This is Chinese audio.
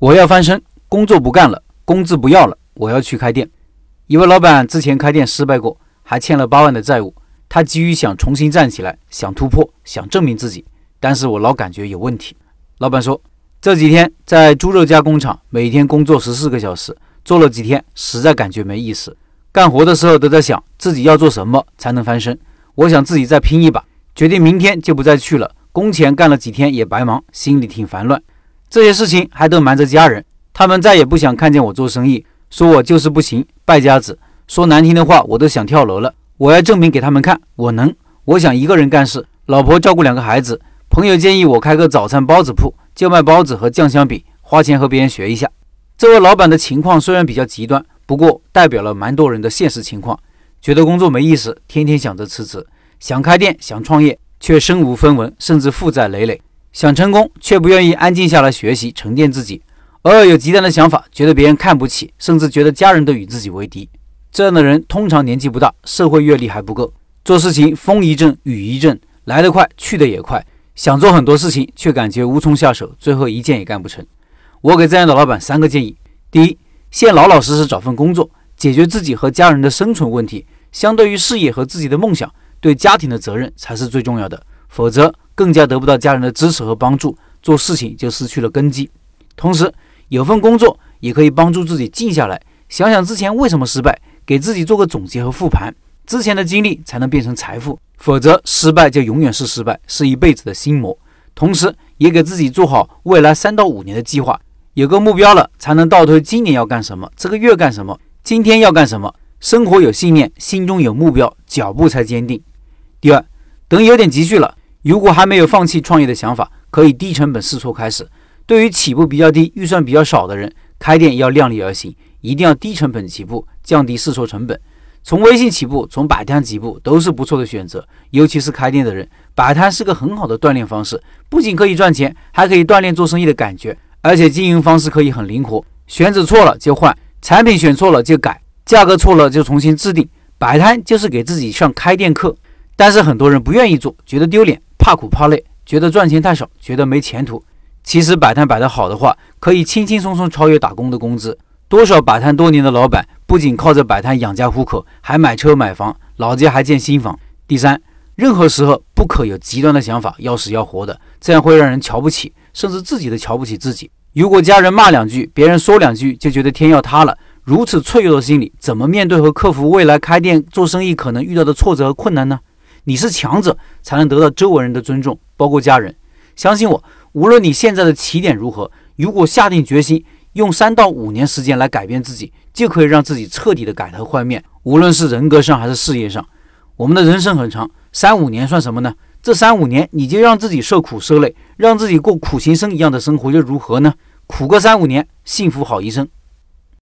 我要翻身，工作不干了，工资不要了，我要去开店。一位老板之前开店失败过，还欠了八万的债务。他急于想重新站起来，想突破，想证明自己。但是我老感觉有问题。老板说，这几天在猪肉加工厂，每天工作十四个小时，做了几天，实在感觉没意思。干活的时候都在想自己要做什么才能翻身。我想自己再拼一把，决定明天就不再去了。工钱干了几天也白忙，心里挺烦乱。这些事情还都瞒着家人，他们再也不想看见我做生意，说我就是不行，败家子。说难听的话，我都想跳楼了。我要证明给他们看，我能。我想一个人干事，老婆照顾两个孩子。朋友建议我开个早餐包子铺，就卖包子和酱香饼，花钱和别人学一下。这位老板的情况虽然比较极端，不过代表了蛮多人的现实情况。觉得工作没意思，天天想着辞职，想开店想创业。却身无分文，甚至负债累累。想成功，却不愿意安静下来学习沉淀自己。偶尔有极端的想法，觉得别人看不起，甚至觉得家人都与自己为敌。这样的人通常年纪不大，社会阅历还不够，做事情风一阵雨一阵，来得快去得也快。想做很多事情，却感觉无从下手，最后一件也干不成。我给这样的老板三个建议：第一，先老老实实找份工作，解决自己和家人的生存问题。相对于事业和自己的梦想。对家庭的责任才是最重要的，否则更加得不到家人的支持和帮助，做事情就失去了根基。同时，有份工作也可以帮助自己静下来，想想之前为什么失败，给自己做个总结和复盘，之前的经历才能变成财富，否则失败就永远是失败，是一辈子的心魔。同时，也给自己做好未来三到五年的计划，有个目标了，才能倒推今年要干什么，这个月干什么，今天要干什么。生活有信念，心中有目标，脚步才坚定。第二，等有点积蓄了，如果还没有放弃创业的想法，可以低成本试错开始。对于起步比较低、预算比较少的人，开店要量力而行，一定要低成本起步，降低试错成本。从微信起步，从摆摊起步都是不错的选择。尤其是开店的人，摆摊是个很好的锻炼方式，不仅可以赚钱，还可以锻炼做生意的感觉。而且经营方式可以很灵活，选址错了就换，产品选错了就改，价格错了就重新制定。摆摊就是给自己上开店课。但是很多人不愿意做，觉得丢脸，怕苦怕累，觉得赚钱太少，觉得没前途。其实摆摊摆得好的话，可以轻轻松松超越打工的工资。多少摆摊多年的老板，不仅靠着摆摊养家糊口，还买车买房，老家还建新房。第三，任何时候不可有极端的想法，要死要活的，这样会让人瞧不起，甚至自己都瞧不起自己。如果家人骂两句，别人说两句，就觉得天要塌了，如此脆弱的心理，怎么面对和克服未来开店做生意可能遇到的挫折和困难呢？你是强者，才能得到周围人的尊重，包括家人。相信我，无论你现在的起点如何，如果下定决心，用三到五年时间来改变自己，就可以让自己彻底的改头换面。无论是人格上还是事业上，我们的人生很长，三五年算什么呢？这三五年，你就让自己受苦受累，让自己过苦行僧一样的生活，又如何呢？苦个三五年，幸福好一生。